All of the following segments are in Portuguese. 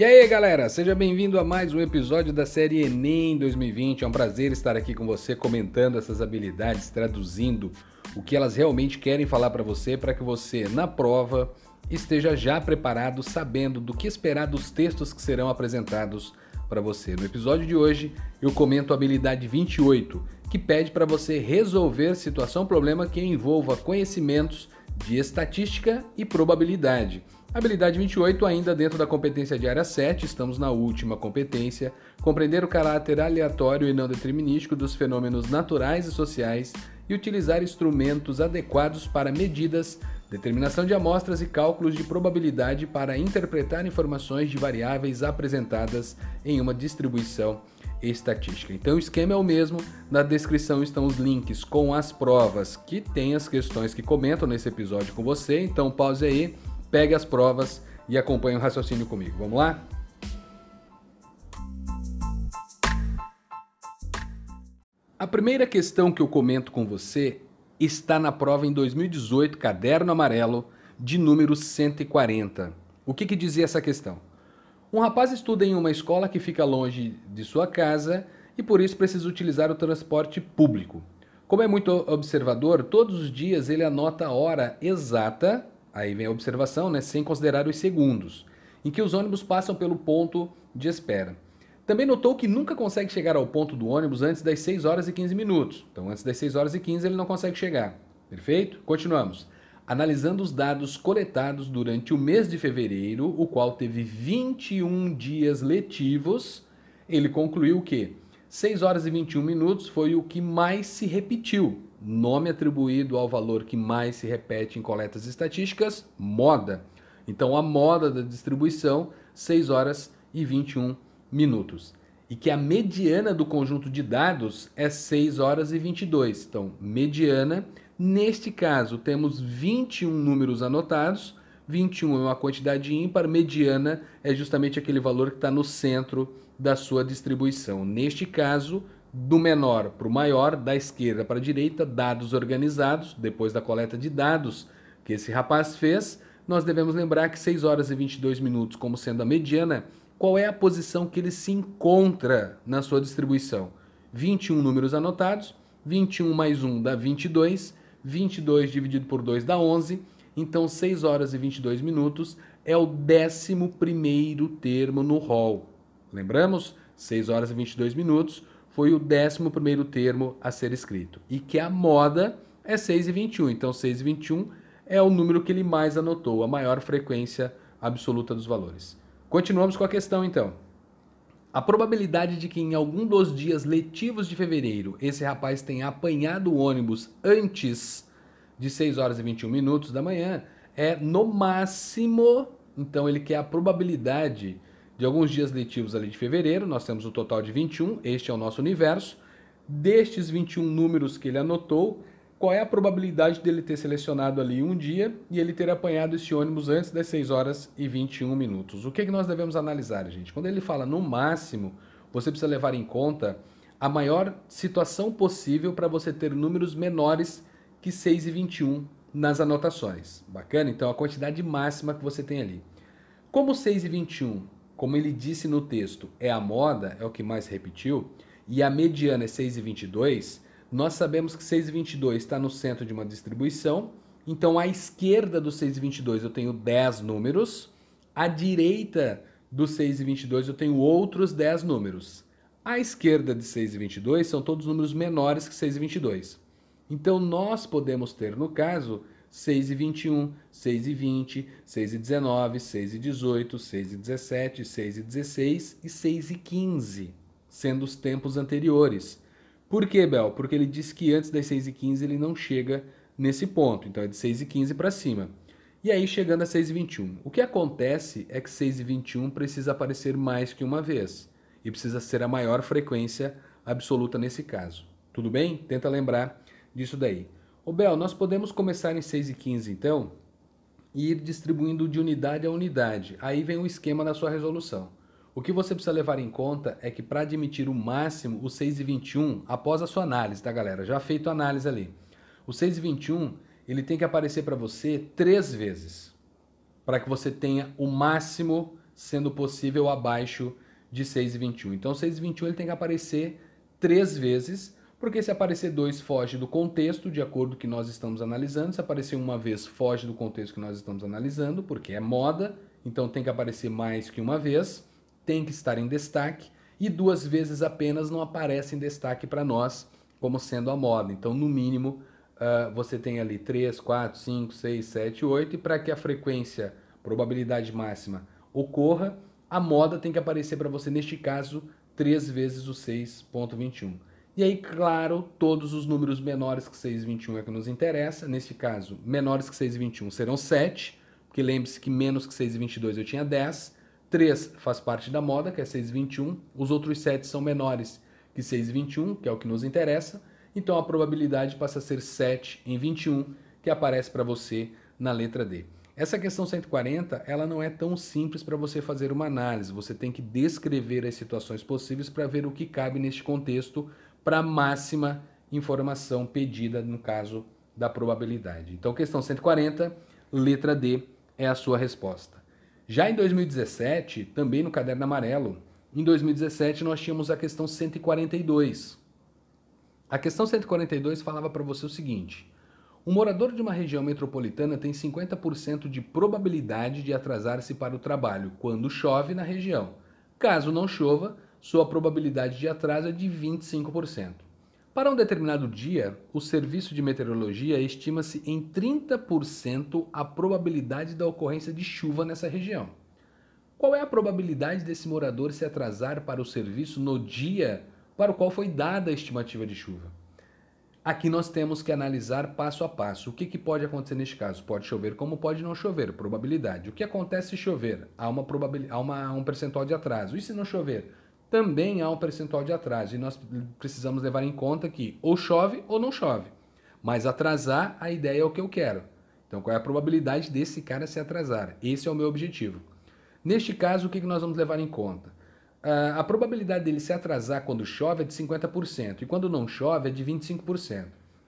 E aí, galera, seja bem-vindo a mais um episódio da série Enem 2020. É um prazer estar aqui com você comentando essas habilidades, traduzindo o que elas realmente querem falar para você, para que você, na prova, esteja já preparado, sabendo do que esperar dos textos que serão apresentados para você. No episódio de hoje, eu comento a habilidade 28, que pede para você resolver situação problema que envolva conhecimentos de estatística e probabilidade. Habilidade 28, ainda dentro da competência de área 7, estamos na última competência, compreender o caráter aleatório e não determinístico dos fenômenos naturais e sociais e utilizar instrumentos adequados para medidas, determinação de amostras e cálculos de probabilidade para interpretar informações de variáveis apresentadas em uma distribuição estatística. Então o esquema é o mesmo, na descrição estão os links com as provas que tem as questões que comentam nesse episódio com você, então pause aí pegue as provas e acompanhe o raciocínio comigo. Vamos lá? A primeira questão que eu comento com você está na prova em 2018, caderno amarelo, de número 140. O que, que dizia essa questão? Um rapaz estuda em uma escola que fica longe de sua casa e por isso precisa utilizar o transporte público. Como é muito observador, todos os dias ele anota a hora exata Aí vem a observação, né, sem considerar os segundos, em que os ônibus passam pelo ponto de espera. Também notou que nunca consegue chegar ao ponto do ônibus antes das 6 horas e 15 minutos. Então, antes das 6 horas e 15 ele não consegue chegar. Perfeito? Continuamos. Analisando os dados coletados durante o mês de fevereiro, o qual teve 21 dias letivos, ele concluiu que 6 horas e 21 minutos foi o que mais se repetiu Nome atribuído ao valor que mais se repete em coletas estatísticas, moda. Então a moda da distribuição, 6 horas e 21 minutos. E que a mediana do conjunto de dados é 6 horas e 22. Então, mediana, neste caso temos 21 números anotados, 21 é uma quantidade ímpar, mediana é justamente aquele valor que está no centro da sua distribuição. Neste caso, do menor para o maior, da esquerda para a direita, dados organizados, depois da coleta de dados que esse rapaz fez, nós devemos lembrar que 6 horas e 22 minutos, como sendo a mediana, qual é a posição que ele se encontra na sua distribuição? 21 números anotados, 21 mais 1 dá 22, 22 dividido por 2 dá 11, então 6 horas e 22 minutos é o 11 termo no rol. Lembramos? 6 horas e 22 minutos foi o 11 termo a ser escrito. E que a moda é 6,21. Então, 6,21 é o número que ele mais anotou, a maior frequência absoluta dos valores. Continuamos com a questão, então. A probabilidade de que em algum dos dias letivos de fevereiro esse rapaz tenha apanhado o ônibus antes de 6 horas e 21 minutos da manhã é no máximo. Então, ele quer a probabilidade de alguns dias letivos ali de fevereiro, nós temos o total de 21, este é o nosso universo. Destes 21 números que ele anotou, qual é a probabilidade dele ter selecionado ali um dia e ele ter apanhado esse ônibus antes das 6 horas e 21 minutos? O que, é que nós devemos analisar, gente? Quando ele fala no máximo, você precisa levar em conta a maior situação possível para você ter números menores que 6 e 21 nas anotações. Bacana? Então, a quantidade máxima que você tem ali. Como 6 e 21 como ele disse no texto, é a moda, é o que mais repetiu, e a mediana é 6,22, nós sabemos que 6,22 está no centro de uma distribuição, então à esquerda do 6,22 eu tenho 10 números, à direita do 6,22 eu tenho outros 10 números. À esquerda de 6,22 são todos números menores que 6,22. Então nós podemos ter, no caso, 6 e 21, 6 e 20, 6 e 19, 6 e 18, 6 e 17, 6 e 16 e 6 e 15, sendo os tempos anteriores. Por que, Bel? Porque ele diz que antes das 6 e 15 ele não chega nesse ponto, então é de 6 e 15 para cima. E aí chegando a 6 e 21. O que acontece é que 6 e 21 precisa aparecer mais que uma vez e precisa ser a maior frequência absoluta nesse caso. Tudo bem? Tenta lembrar disso daí. Ô Bel, nós podemos começar em 6 e 15 então e ir distribuindo de unidade a unidade. Aí vem o esquema da sua resolução. O que você precisa levar em conta é que para admitir o máximo, o 6 e 21, após a sua análise, tá galera? Já feito a análise ali. O 6 e 21, ele tem que aparecer para você três vezes. Para que você tenha o máximo sendo possível abaixo de 6,21. Então 6,21 ele tem que aparecer três vezes, porque se aparecer dois foge do contexto, de acordo que nós estamos analisando. Se aparecer uma vez, foge do contexto que nós estamos analisando, porque é moda, então tem que aparecer mais que uma vez, tem que estar em destaque, e duas vezes apenas não aparece em destaque para nós como sendo a moda. Então, no mínimo, uh, você tem ali 3, 4, 5, 6, 7, 8, e para que a frequência, probabilidade máxima, ocorra, a moda tem que aparecer para você, neste caso, 3 vezes o 6.21. E aí, claro, todos os números menores que 6,21 é que nos interessa. Nesse caso, menores que 6,21 serão 7, porque lembre-se que menos que 6,22 eu tinha 10. 3 faz parte da moda, que é 6,21. Os outros 7 são menores que 6,21, que é o que nos interessa. Então a probabilidade passa a ser 7 em 21, que aparece para você na letra D. Essa questão 140, ela não é tão simples para você fazer uma análise. Você tem que descrever as situações possíveis para ver o que cabe neste contexto para a máxima informação pedida no caso da probabilidade. Então, questão 140, letra D é a sua resposta. Já em 2017, também no caderno amarelo, em 2017 nós tínhamos a questão 142. A questão 142 falava para você o seguinte: um morador de uma região metropolitana tem 50% de probabilidade de atrasar-se para o trabalho quando chove na região. Caso não chova, sua probabilidade de atraso é de 25%. Para um determinado dia, o serviço de meteorologia estima-se em 30% a probabilidade da ocorrência de chuva nessa região. Qual é a probabilidade desse morador se atrasar para o serviço no dia para o qual foi dada a estimativa de chuva? Aqui nós temos que analisar passo a passo. O que, que pode acontecer neste caso? Pode chover como pode não chover, probabilidade. O que acontece se chover? Há, uma probabilidade, há uma, um percentual de atraso. E se não chover? Também há um percentual de atraso. E nós precisamos levar em conta que ou chove ou não chove. Mas atrasar, a ideia é o que eu quero. Então, qual é a probabilidade desse cara se atrasar? Esse é o meu objetivo. Neste caso, o que nós vamos levar em conta? Uh, a probabilidade dele se atrasar quando chove é de 50% e quando não chove é de 25%.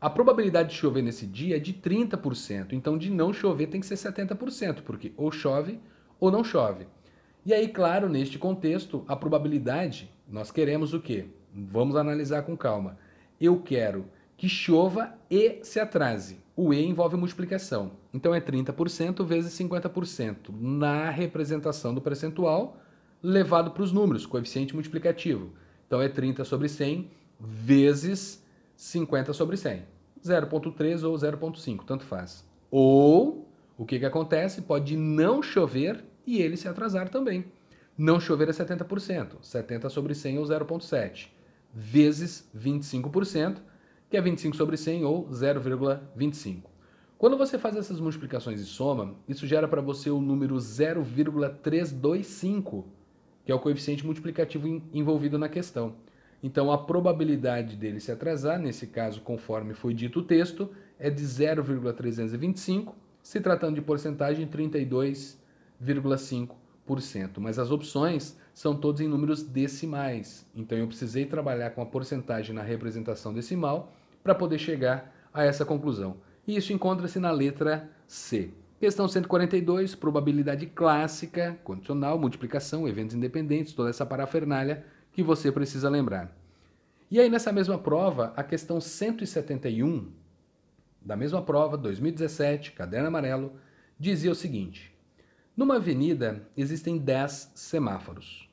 A probabilidade de chover nesse dia é de 30%, então de não chover tem que ser 70%, porque ou chove ou não chove. E aí, claro, neste contexto, a probabilidade, nós queremos o quê? Vamos analisar com calma. Eu quero que chova e se atrase. O E envolve multiplicação. Então é 30% vezes 50% na representação do percentual levado para os números, coeficiente multiplicativo. Então é 30 sobre 100 vezes 50 sobre 100. 0,3 ou 0,5, tanto faz. Ou, o que, que acontece? Pode não chover e ele se atrasar também. Não chover é 70%. 70 sobre 100 ou 0,7. Vezes 25%, que é 25 sobre 100 ou 0,25. Quando você faz essas multiplicações e soma, isso gera para você o número 0,325 que é o coeficiente multiplicativo envolvido na questão. Então, a probabilidade dele se atrasar, nesse caso, conforme foi dito o texto, é de 0,325, se tratando de porcentagem 32,5%. Mas as opções são todas em números decimais. Então, eu precisei trabalhar com a porcentagem na representação decimal para poder chegar a essa conclusão. E isso encontra-se na letra C. Questão 142, probabilidade clássica, condicional, multiplicação, eventos independentes, toda essa parafernália que você precisa lembrar. E aí, nessa mesma prova, a questão 171, da mesma prova, 2017, caderno amarelo, dizia o seguinte: Numa avenida existem 10 semáforos.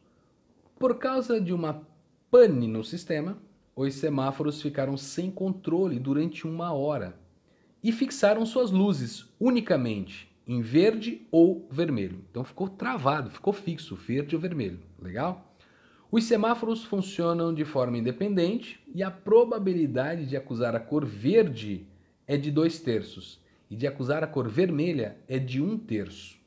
Por causa de uma pane no sistema, os semáforos ficaram sem controle durante uma hora e fixaram suas luzes unicamente em verde ou vermelho. Então ficou travado, ficou fixo, verde ou vermelho. Legal? Os semáforos funcionam de forma independente e a probabilidade de acusar a cor verde é de dois terços e de acusar a cor vermelha é de um terço.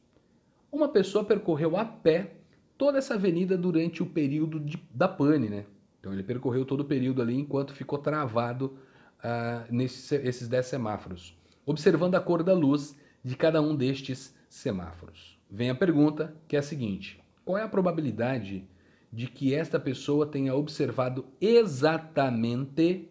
Uma pessoa percorreu a pé toda essa avenida durante o período de, da pane, né? Então ele percorreu todo o período ali enquanto ficou travado uh, nesses 10 semáforos, observando a cor da luz de cada um destes semáforos. Vem a pergunta, que é a seguinte: qual é a probabilidade de que esta pessoa tenha observado exatamente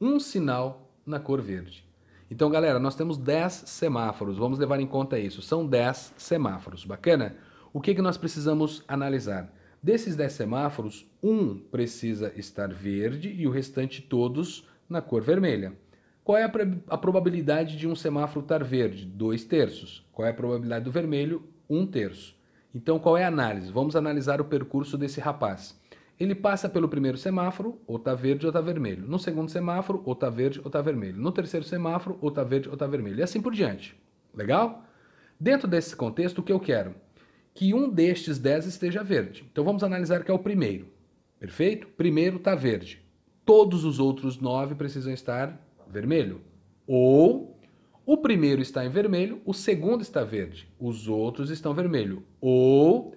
um sinal na cor verde? Então, galera, nós temos 10 semáforos, vamos levar em conta isso. São 10 semáforos, bacana? O que, que nós precisamos analisar? Desses 10 semáforos, um precisa estar verde e o restante todos na cor vermelha. Qual é a, a probabilidade de um semáforo estar verde? Dois terços. Qual é a probabilidade do vermelho? Um terço. Então, qual é a análise? Vamos analisar o percurso desse rapaz. Ele passa pelo primeiro semáforo, ou está verde ou está vermelho. No segundo semáforo, ou está verde ou está vermelho. No terceiro semáforo, ou está verde ou está vermelho. E assim por diante. Legal? Dentro desse contexto, o que eu quero? Que um destes 10 esteja verde. Então vamos analisar que é o primeiro. Perfeito? Primeiro está verde. Todos os outros nove precisam estar vermelho. Ou o primeiro está em vermelho, o segundo está verde, os outros estão vermelho. Ou,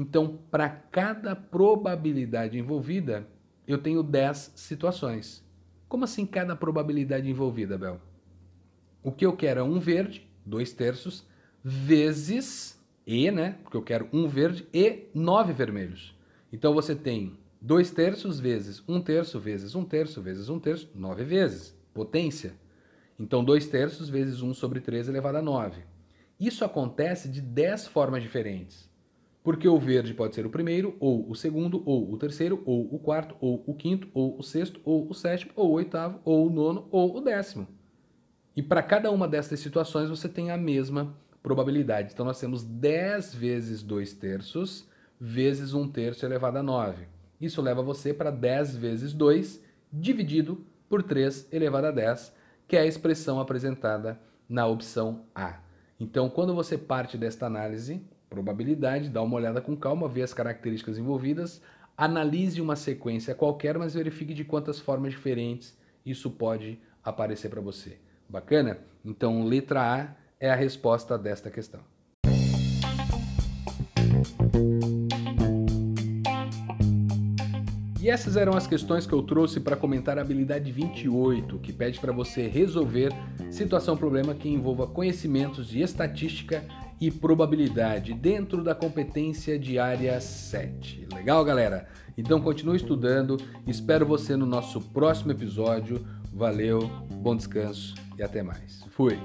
então, para cada probabilidade envolvida, eu tenho 10 situações. Como assim cada probabilidade envolvida, Bel? O que eu quero é um verde, dois terços, vezes E, né? Porque eu quero um verde e nove vermelhos. Então você tem dois terços vezes um terço vezes um terço vezes um terço, nove vezes potência. Então, 2 terços vezes 1 sobre 3 elevado a 9. Isso acontece de 10 formas diferentes. Porque o verde pode ser o primeiro, ou o segundo, ou o terceiro, ou o quarto, ou o quinto, ou o sexto, ou o sétimo, ou o oitavo, ou o nono, ou o décimo. E para cada uma dessas situações você tem a mesma probabilidade. Então nós temos 10 vezes 2 terços vezes 1 terço elevado a 9. Isso leva você para 10 vezes 2 dividido por 3 elevado a 10, que é a expressão apresentada na opção A. Então, quando você parte desta análise, probabilidade, dá uma olhada com calma, vê as características envolvidas, analise uma sequência qualquer, mas verifique de quantas formas diferentes isso pode aparecer para você. Bacana? Então, letra A é a resposta desta questão. E essas eram as questões que eu trouxe para comentar a habilidade 28, que pede para você resolver situação-problema que envolva conhecimentos de estatística e probabilidade dentro da competência de área 7. Legal, galera? Então continue estudando, espero você no nosso próximo episódio. Valeu, bom descanso e até mais. Fui!